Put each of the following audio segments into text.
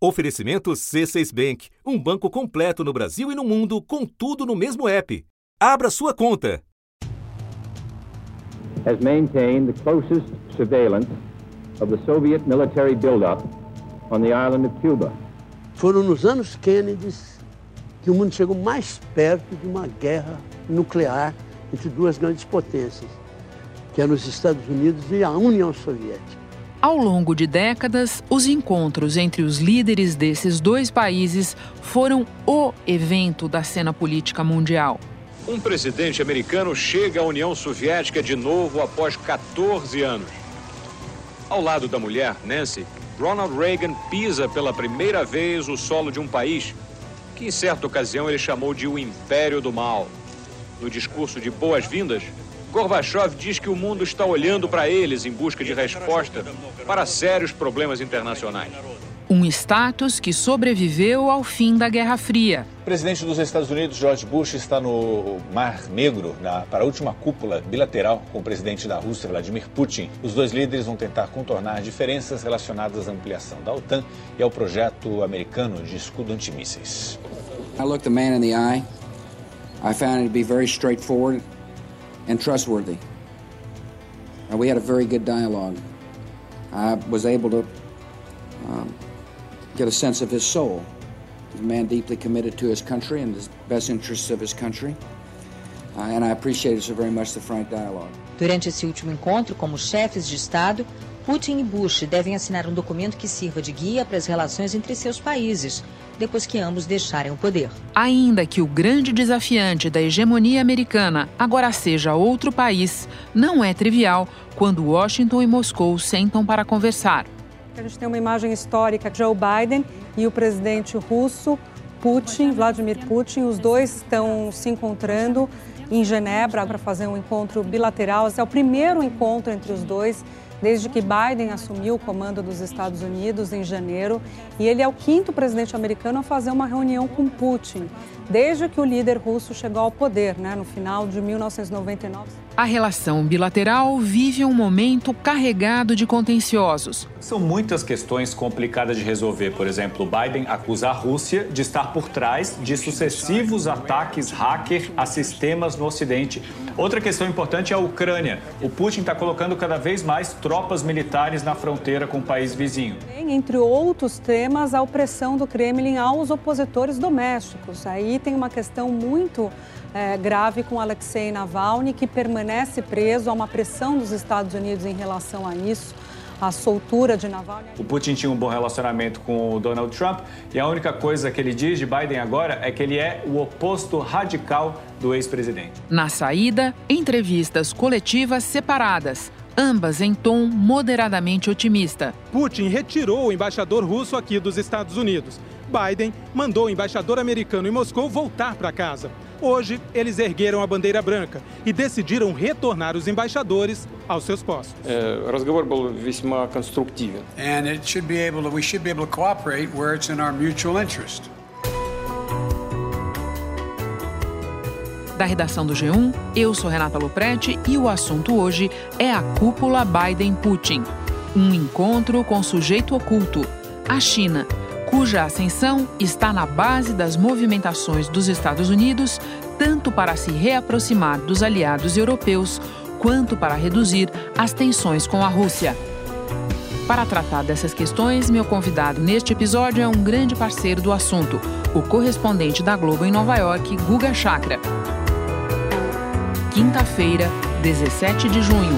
Oferecimento C6 Bank, um banco completo no Brasil e no mundo, com tudo no mesmo app. Abra sua conta. Has maintained the closest surveillance of the Soviet military buildup on the island of Cuba. Foram nos anos Kennedy que o mundo chegou mais perto de uma guerra nuclear entre duas grandes potências, que eram os Estados Unidos e a União Soviética. Ao longo de décadas, os encontros entre os líderes desses dois países foram o evento da cena política mundial. Um presidente americano chega à União Soviética de novo após 14 anos. Ao lado da mulher, Nancy, Ronald Reagan pisa pela primeira vez o solo de um país que, em certa ocasião, ele chamou de o Império do Mal. No discurso de boas-vindas, Gorbachev diz que o mundo está olhando para eles em busca de resposta para sérios problemas internacionais. Um status que sobreviveu ao fim da Guerra Fria. O presidente dos Estados Unidos, George Bush, está no Mar Negro na, para a última cúpula bilateral com o presidente da Rússia, Vladimir Putin. Os dois líderes vão tentar contornar diferenças relacionadas à ampliação da OTAN e ao projeto americano de escudo antimísseis. I looked the man in the eye. I found it to be very straightforward and trustworthy. And we had a very good dialogue. I was able to um, get a sense of his soul. He's a man deeply committed to his country and the best interests of his country. Uh, and I appreciated so very much the frank dialogue. Durante esse último encontro, como chefes de Estado, Putin e Bush devem assinar um documento que sirva de guia para as relações entre seus países, depois que ambos deixarem o poder. Ainda que o grande desafiante da hegemonia americana agora seja outro país, não é trivial quando Washington e Moscou sentam para conversar. A gente tem uma imagem histórica Joe Biden e o presidente russo Putin, Vladimir Putin, os dois estão se encontrando em Genebra para fazer um encontro bilateral. Esse é o primeiro encontro entre os dois desde que Biden assumiu o comando dos Estados Unidos em janeiro, e ele é o quinto presidente americano a fazer uma reunião com Putin, desde que o líder russo chegou ao poder, né, no final de 1999. A relação bilateral vive um momento carregado de contenciosos. São muitas questões complicadas de resolver. Por exemplo, Biden acusa a Rússia de estar por trás de sucessivos ataques hacker a sistemas no Ocidente. Outra questão importante é a Ucrânia. O Putin está colocando cada vez mais tropas militares na fronteira com o país vizinho. Entre outros temas, a opressão do Kremlin aos opositores domésticos. Aí tem uma questão muito é, grave com Alexei Navalny, que permanece preso. Há uma pressão dos Estados Unidos em relação a isso. A soltura de Navalny. O Putin tinha um bom relacionamento com o Donald Trump e a única coisa que ele diz de Biden agora é que ele é o oposto radical do ex-presidente. Na saída, entrevistas coletivas separadas ambas em tom moderadamente otimista. Putin retirou o embaixador russo aqui dos Estados Unidos. Biden mandou o embaixador americano em Moscou voltar para casa. Hoje, eles ergueram a bandeira branca e decidiram retornar os embaixadores aos seus postos. Разговор был весьма конструктивен. And it should be able to, we should be able to cooperate where it's in our mutual interest. Da redação do G1, eu sou Renata Loprete e o assunto hoje é a cúpula Biden-Putin. Um encontro com sujeito oculto, a China, cuja ascensão está na base das movimentações dos Estados Unidos, tanto para se reaproximar dos aliados europeus, quanto para reduzir as tensões com a Rússia. Para tratar dessas questões, meu convidado neste episódio é um grande parceiro do assunto, o correspondente da Globo em Nova York, Guga Chakra. Quinta-feira, 17 de junho.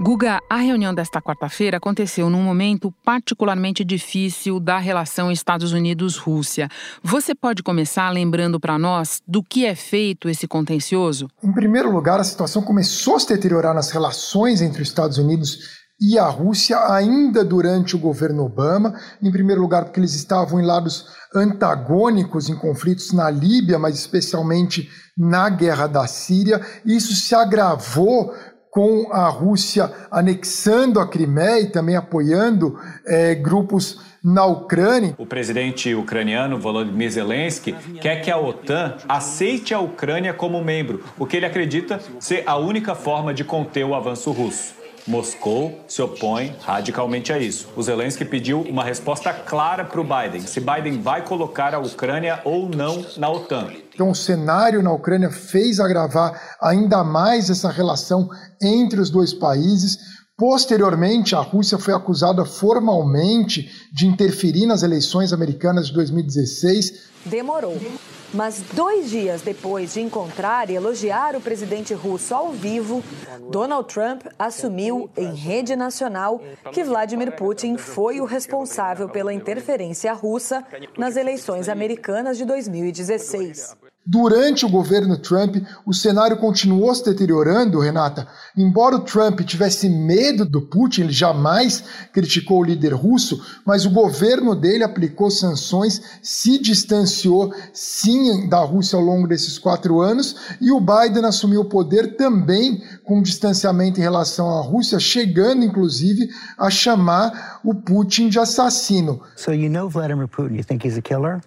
Guga, a reunião desta quarta-feira aconteceu num momento particularmente difícil da relação Estados Unidos-Rússia. Você pode começar lembrando para nós do que é feito esse contencioso? Em primeiro lugar, a situação começou a se deteriorar nas relações entre os Estados Unidos e a Rússia ainda durante o governo Obama. Em primeiro lugar, porque eles estavam em lados antagônicos em conflitos na Líbia, mas especialmente na guerra da Síria. Isso se agravou com a Rússia anexando a Crimeia e também apoiando é, grupos na Ucrânia. O presidente ucraniano Volodymyr Zelensky quer que a OTAN aceite a Ucrânia como membro, o que ele acredita ser a única forma de conter o avanço russo. Moscou se opõe radicalmente a isso. O Zelensky pediu uma resposta clara para o Biden, se Biden vai colocar a Ucrânia ou não na OTAN. Então, o cenário na Ucrânia fez agravar ainda mais essa relação entre os dois países. Posteriormente, a Rússia foi acusada formalmente de interferir nas eleições americanas de 2016. Demorou. Mas dois dias depois de encontrar e elogiar o presidente russo ao vivo, Donald Trump assumiu em rede nacional que Vladimir Putin foi o responsável pela interferência russa nas eleições americanas de 2016. Durante o governo Trump, o cenário continuou se deteriorando, Renata. Embora o Trump tivesse medo do Putin, ele jamais criticou o líder russo, mas o governo dele aplicou sanções, se distanciou sim da Rússia ao longo desses quatro anos, e o Biden assumiu o poder também com distanciamento em relação à Rússia, chegando inclusive a chamar o Putin de assassino. So you know Vladimir Putin, you think he's a killer?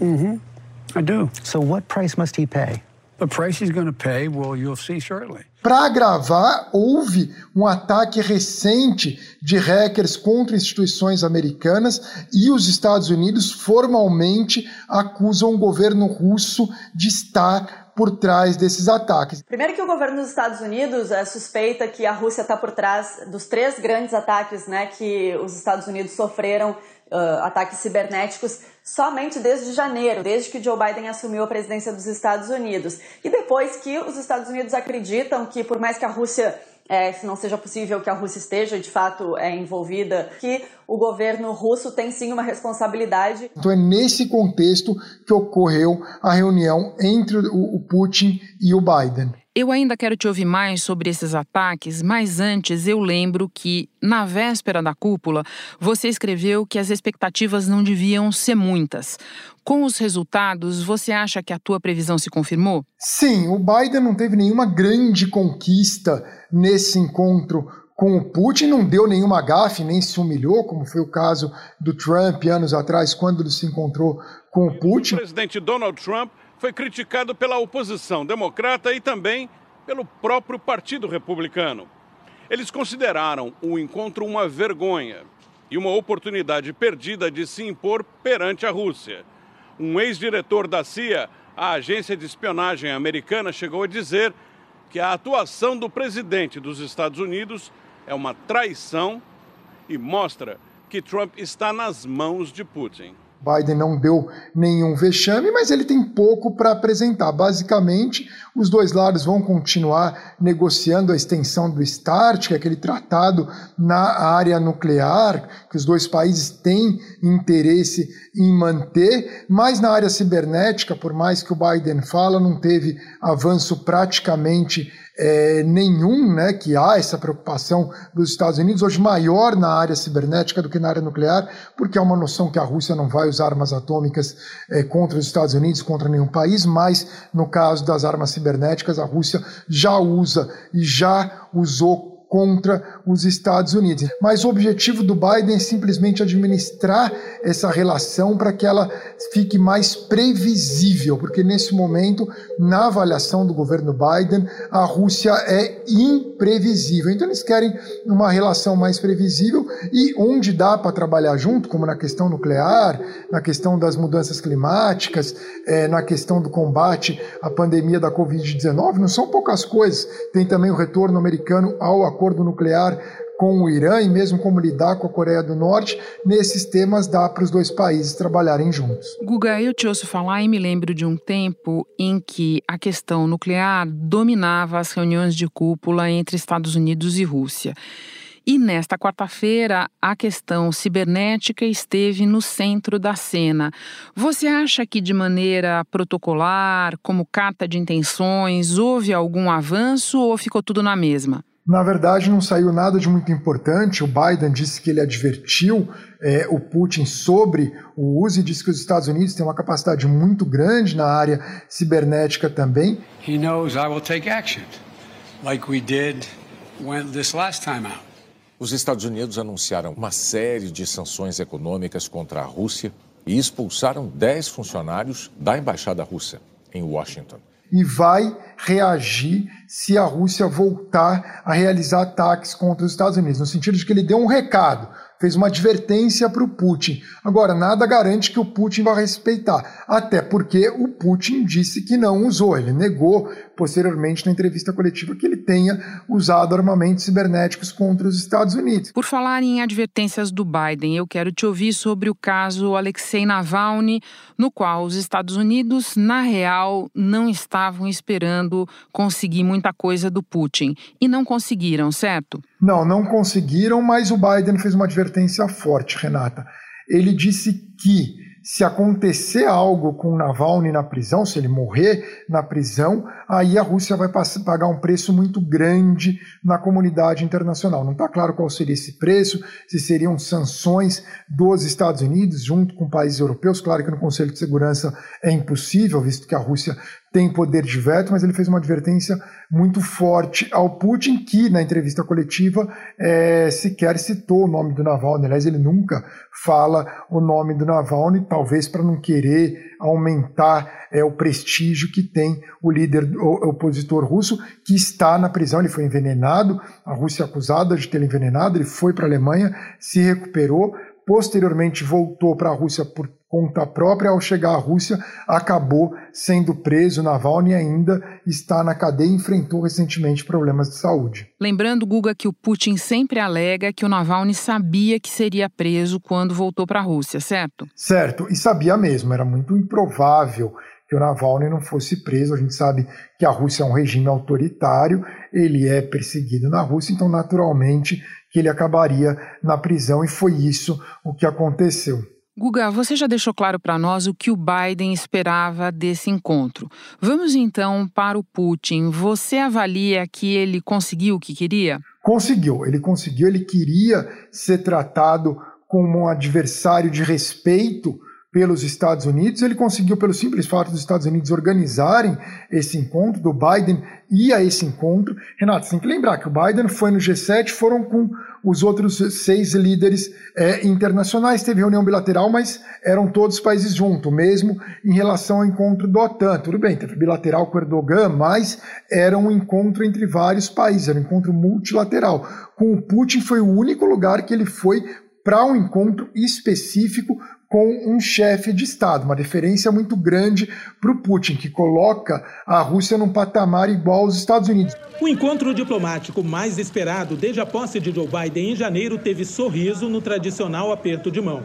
Mm-hmm. I do. So what price must he pay? The price he's going to pay, well, you'll see shortly. Para agravar, houve um ataque recente de hackers contra instituições americanas e os Estados Unidos formalmente acusam o governo russo de estar por trás desses ataques. Primeiro que o governo dos Estados Unidos é, suspeita que a Rússia está por trás dos três grandes ataques né, que os Estados Unidos sofreram, uh, ataques cibernéticos somente desde janeiro, desde que Joe Biden assumiu a presidência dos Estados Unidos. E depois que os Estados Unidos acreditam que, por mais que a Rússia é, se não seja possível que a Rússia esteja de fato é, envolvida, que o governo russo tem sim uma responsabilidade. Então é nesse contexto que ocorreu a reunião entre o Putin e o Biden. Eu ainda quero te ouvir mais sobre esses ataques, mas antes eu lembro que, na véspera da cúpula, você escreveu que as expectativas não deviam ser muitas. Com os resultados, você acha que a tua previsão se confirmou? Sim, o Biden não teve nenhuma grande conquista nesse encontro com o Putin, não deu nenhuma gafe, nem se humilhou, como foi o caso do Trump anos atrás, quando ele se encontrou com o Putin. O presidente Donald Trump foi criticado pela oposição democrata e também pelo próprio Partido Republicano. Eles consideraram o encontro uma vergonha e uma oportunidade perdida de se impor perante a Rússia. Um ex-diretor da CIA, a agência de espionagem americana, chegou a dizer que a atuação do presidente dos Estados Unidos é uma traição e mostra que Trump está nas mãos de Putin. Biden não deu nenhum vexame, mas ele tem pouco para apresentar. Basicamente, os dois lados vão continuar negociando a extensão do START, que é aquele tratado na área nuclear, que os dois países têm interesse em manter, mas na área cibernética, por mais que o Biden fala, não teve avanço praticamente é, nenhum, né, que há essa preocupação dos Estados Unidos, hoje maior na área cibernética do que na área nuclear, porque há uma noção que a Rússia não vai usar armas atômicas é, contra os Estados Unidos, contra nenhum país, mas no caso das armas cibernéticas, a Rússia já usa e já usou contra os Estados Unidos. Mas o objetivo do Biden é simplesmente administrar essa relação para que ela fique mais previsível, porque nesse momento, na avaliação do governo Biden, a Rússia é imprevisível. Então eles querem uma relação mais previsível e onde dá para trabalhar junto, como na questão nuclear, na questão das mudanças climáticas, é, na questão do combate à pandemia da Covid-19, não são poucas coisas. Tem também o retorno americano ao acordo nuclear com o Irã e mesmo como lidar com a Coreia do Norte, nesses temas dá para os dois países trabalharem juntos. Guga, eu te ouço falar e me lembro de um tempo em que a questão nuclear dominava as reuniões de cúpula entre Estados Unidos e Rússia. E nesta quarta-feira, a questão cibernética esteve no centro da cena. Você acha que, de maneira protocolar, como carta de intenções, houve algum avanço ou ficou tudo na mesma? Na verdade, não saiu nada de muito importante. O Biden disse que ele advertiu é, o Putin sobre o uso e disse que os Estados Unidos têm uma capacidade muito grande na área cibernética também. He knows I will take action, like we did when this last time out. Os Estados Unidos anunciaram uma série de sanções econômicas contra a Rússia e expulsaram 10 funcionários da embaixada russa em Washington. E vai reagir se a Rússia voltar a realizar ataques contra os Estados Unidos, no sentido de que ele deu um recado fez uma advertência para o Putin. Agora, nada garante que o Putin vai respeitar, até porque o Putin disse que não usou, ele negou posteriormente na entrevista coletiva que ele tenha usado armamentos cibernéticos contra os Estados Unidos. Por falar em advertências do Biden, eu quero te ouvir sobre o caso Alexei Navalny, no qual os Estados Unidos, na real, não estavam esperando conseguir muita coisa do Putin. E não conseguiram, certo? Não, não conseguiram, mas o Biden fez uma advertência forte, Renata. Ele disse que se acontecer algo com Navalny na prisão, se ele morrer na prisão, aí a Rússia vai pagar um preço muito grande na comunidade internacional. Não está claro qual seria esse preço, se seriam sanções dos Estados Unidos junto com países europeus. Claro que no Conselho de Segurança é impossível, visto que a Rússia tem poder de veto, mas ele fez uma advertência muito forte ao Putin, que na entrevista coletiva é, sequer citou o nome do Navalny. Aliás, ele nunca fala o nome do Navalny, talvez para não querer aumentar é, o prestígio que tem o líder o, opositor russo, que está na prisão. Ele foi envenenado, a Rússia é acusada de ter envenenado, ele foi para a Alemanha, se recuperou, posteriormente voltou para a Rússia por conta própria, ao chegar à Rússia, acabou sendo preso. Navalny ainda está na cadeia e enfrentou recentemente problemas de saúde. Lembrando, Guga, que o Putin sempre alega que o Navalny sabia que seria preso quando voltou para a Rússia, certo? Certo, e sabia mesmo, era muito improvável que o Navalny não fosse preso. A gente sabe que a Rússia é um regime autoritário, ele é perseguido na Rússia, então naturalmente que ele acabaria na prisão e foi isso o que aconteceu. Guga, você já deixou claro para nós o que o Biden esperava desse encontro. Vamos então para o Putin. Você avalia que ele conseguiu o que queria? Conseguiu, ele conseguiu, ele queria ser tratado como um adversário de respeito pelos Estados Unidos. Ele conseguiu, pelo simples fato dos Estados Unidos organizarem esse encontro, do Biden ir a esse encontro. Renato, você tem que lembrar que o Biden foi no G7, foram com os outros seis líderes é, internacionais. Teve reunião bilateral, mas eram todos países juntos, mesmo em relação ao encontro do OTAN. Tudo bem, teve bilateral com Erdogan, mas era um encontro entre vários países, era um encontro multilateral. Com o Putin foi o único lugar que ele foi para um encontro específico com um chefe de Estado, uma referência muito grande para o Putin, que coloca a Rússia num patamar igual aos Estados Unidos. O encontro diplomático mais esperado desde a posse de Joe Biden em janeiro teve sorriso no tradicional aperto de mão.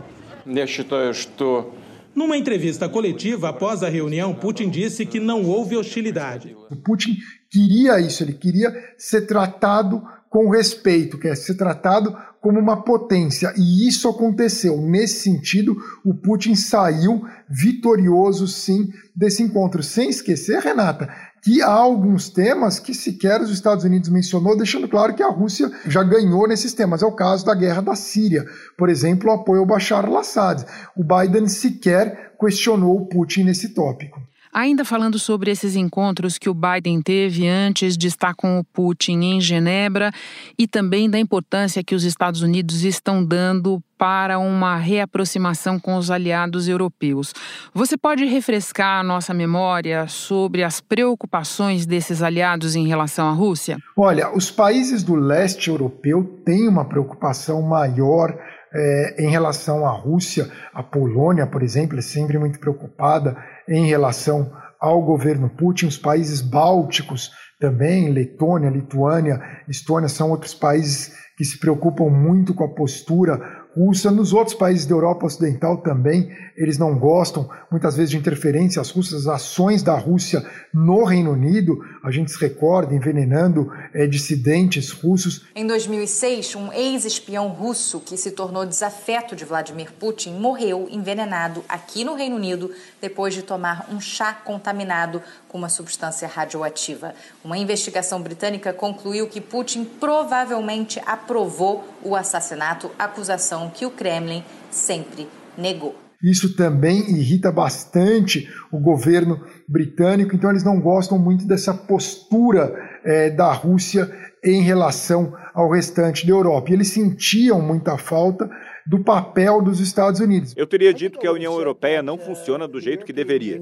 Numa entrevista coletiva após a reunião, Putin disse que não houve hostilidade. O Putin queria isso, ele queria ser tratado com respeito, quer ser tratado como uma potência. E isso aconteceu. Nesse sentido, o Putin saiu vitorioso, sim, desse encontro. Sem esquecer, Renata, que há alguns temas que sequer os Estados Unidos mencionou, deixando claro que a Rússia já ganhou nesses temas. É o caso da guerra da Síria, por exemplo, o apoio ao Bashar al-Assad. O Biden sequer questionou o Putin nesse tópico. Ainda falando sobre esses encontros que o Biden teve antes de estar com o Putin em Genebra e também da importância que os Estados Unidos estão dando para uma reaproximação com os aliados europeus. Você pode refrescar a nossa memória sobre as preocupações desses aliados em relação à Rússia? Olha, os países do leste europeu têm uma preocupação maior é, em relação à Rússia. A Polônia, por exemplo, é sempre muito preocupada em relação ao governo Putin. Os países bálticos também, Letônia, Lituânia, Estônia, são outros países que se preocupam muito com a postura russa. Nos outros países da Europa Ocidental também, eles não gostam muitas vezes de interferências russas, ações da Rússia no Reino Unido. A gente se recorda envenenando é, dissidentes russos. Em 2006, um ex-espião russo que se tornou desafeto de Vladimir Putin morreu envenenado aqui no Reino Unido depois de tomar um chá contaminado com uma substância radioativa. Uma investigação britânica concluiu que Putin provavelmente aprovou o assassinato, acusação que o Kremlin sempre negou. Isso também irrita bastante o governo britânico, então eles não gostam muito dessa postura é, da Rússia em relação ao restante da Europa. E eles sentiam muita falta do papel dos Estados Unidos. Eu teria dito que a União Europeia não funciona do jeito que deveria.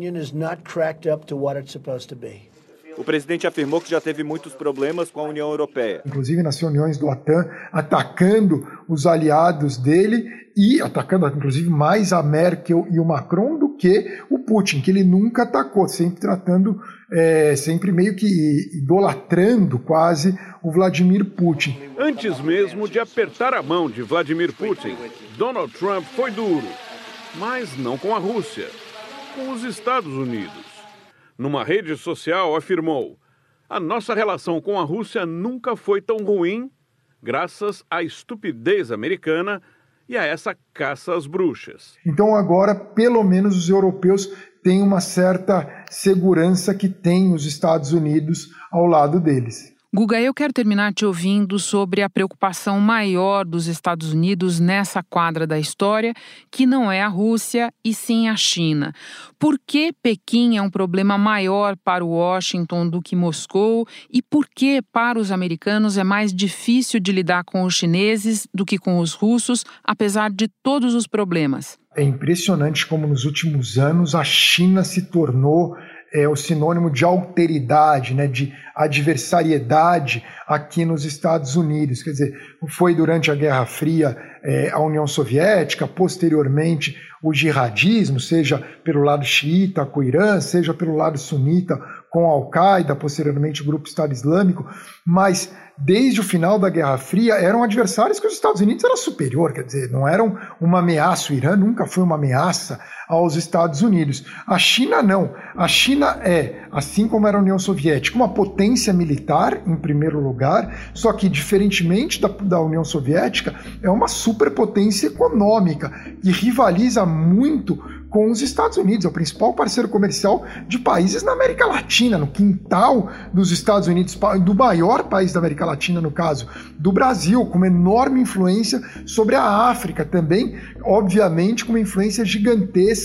O presidente afirmou que já teve muitos problemas com a União Europeia. Inclusive nas reuniões do OTAN, atacando os aliados dele e atacando inclusive mais a Merkel e o Macron do que o Putin, que ele nunca atacou, sempre tratando, é, sempre meio que idolatrando quase o Vladimir Putin. Antes mesmo de apertar a mão de Vladimir Putin, Donald Trump foi duro, mas não com a Rússia, com os Estados Unidos numa rede social, afirmou: A nossa relação com a Rússia nunca foi tão ruim, graças à estupidez americana e a essa caça às bruxas. Então, agora, pelo menos os europeus têm uma certa segurança que tem os Estados Unidos ao lado deles. Guga, eu quero terminar te ouvindo sobre a preocupação maior dos Estados Unidos nessa quadra da história, que não é a Rússia e sim a China. Por que Pequim é um problema maior para Washington do que Moscou e por que para os americanos é mais difícil de lidar com os chineses do que com os russos, apesar de todos os problemas? É impressionante como nos últimos anos a China se tornou é o sinônimo de alteridade, né, de adversariedade aqui nos Estados Unidos. Quer dizer, foi durante a Guerra Fria é, a União Soviética, posteriormente o jihadismo, seja pelo lado xiita com o Irã, seja pelo lado sunita com a Al-Qaeda, posteriormente o Grupo Estado Islâmico, mas desde o final da Guerra Fria, eram adversários que os Estados Unidos eram superior, quer dizer, não eram uma ameaça. O Irã nunca foi uma ameaça aos Estados Unidos. A China não. A China é, assim como era a União Soviética, uma potência militar, em primeiro lugar, só que, diferentemente da, da União Soviética, é uma superpotência econômica que rivaliza muito com os Estados Unidos, é o principal parceiro comercial de países na América Latina, no quintal dos Estados Unidos, do maior país da América Latina, no caso do Brasil, com uma enorme influência sobre a África também, obviamente com uma influência gigantesca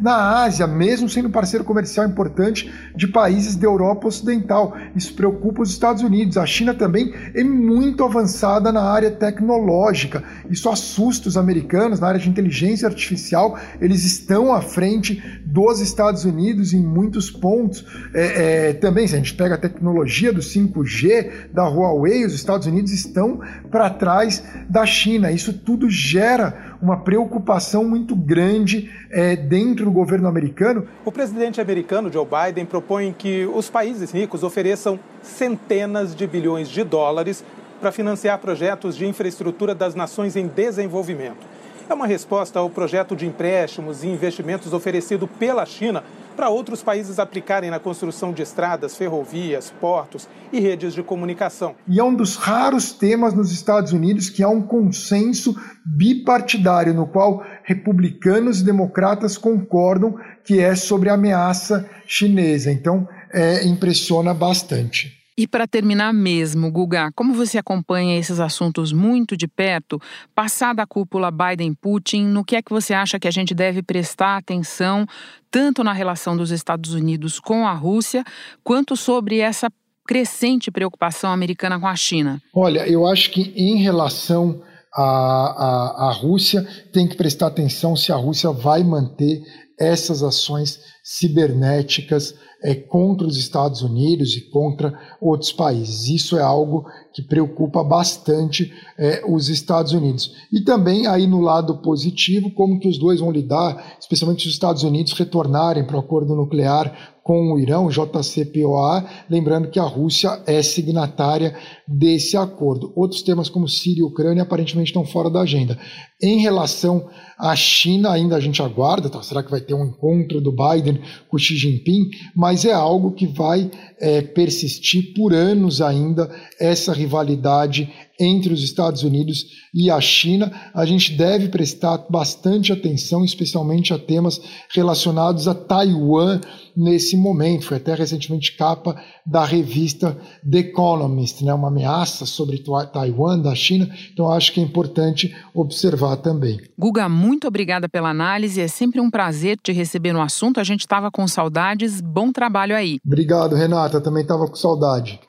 na Ásia, mesmo sendo parceiro comercial importante de países da Europa Ocidental. Isso preocupa os Estados Unidos. A China também é muito avançada na área tecnológica. Isso assusta os americanos na área de inteligência artificial. Eles estão à frente dos Estados Unidos em muitos pontos. É, é, também, se a gente pega a tecnologia do 5G da Huawei, os Estados Unidos estão para trás da China. Isso tudo gera uma preocupação muito grande é, dentro do governo americano. O presidente americano Joe Biden propõe que os países ricos ofereçam centenas de bilhões de dólares para financiar projetos de infraestrutura das nações em desenvolvimento é uma resposta ao projeto de empréstimos e investimentos oferecido pela China para outros países aplicarem na construção de estradas, ferrovias, portos e redes de comunicação. E é um dos raros temas nos Estados Unidos que há um consenso bipartidário, no qual republicanos e democratas concordam que é sobre a ameaça chinesa. Então, é, impressiona bastante. E para terminar mesmo, Guga, como você acompanha esses assuntos muito de perto, passada a cúpula Biden-Putin, no que é que você acha que a gente deve prestar atenção, tanto na relação dos Estados Unidos com a Rússia, quanto sobre essa crescente preocupação americana com a China? Olha, eu acho que em relação à, à, à Rússia, tem que prestar atenção se a Rússia vai manter essas ações cibernéticas é, contra os Estados Unidos e contra outros países. Isso é algo que preocupa bastante é, os Estados Unidos. E também aí no lado positivo, como que os dois vão lidar, especialmente os Estados Unidos retornarem para o acordo nuclear com o Irão, JCPOA, lembrando que a Rússia é signatária desse acordo. Outros temas como Síria e Ucrânia aparentemente estão fora da agenda. Em relação à China, ainda a gente aguarda, tá? será que vai ter um encontro do Biden com Xi Jinping? Mas é algo que vai é, persistir por anos ainda, essa rivalidade entre os Estados Unidos e a China. A gente deve prestar bastante atenção, especialmente a temas relacionados a Taiwan nesse momento. Foi até recentemente capa da revista The Economist, né? uma ameaça sobre Taiwan da China. Então acho que é importante observar também. Guga, muito obrigada pela análise. É sempre um prazer te receber no assunto. A gente estava com saudades. Bom trabalho aí. Obrigado, Renata. Também estava com saudade.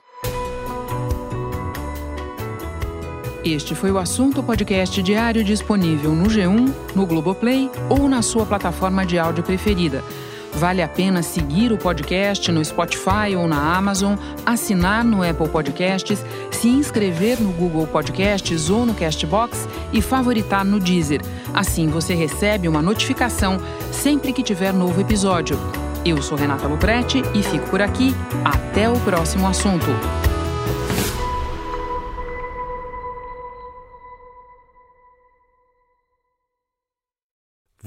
Este foi o assunto podcast diário disponível no G1, no Globoplay ou na sua plataforma de áudio preferida. Vale a pena seguir o podcast no Spotify ou na Amazon, assinar no Apple Podcasts, se inscrever no Google Podcasts ou no Castbox e favoritar no Deezer. Assim você recebe uma notificação sempre que tiver novo episódio. Eu sou Renata Luprete e fico por aqui. Até o próximo assunto.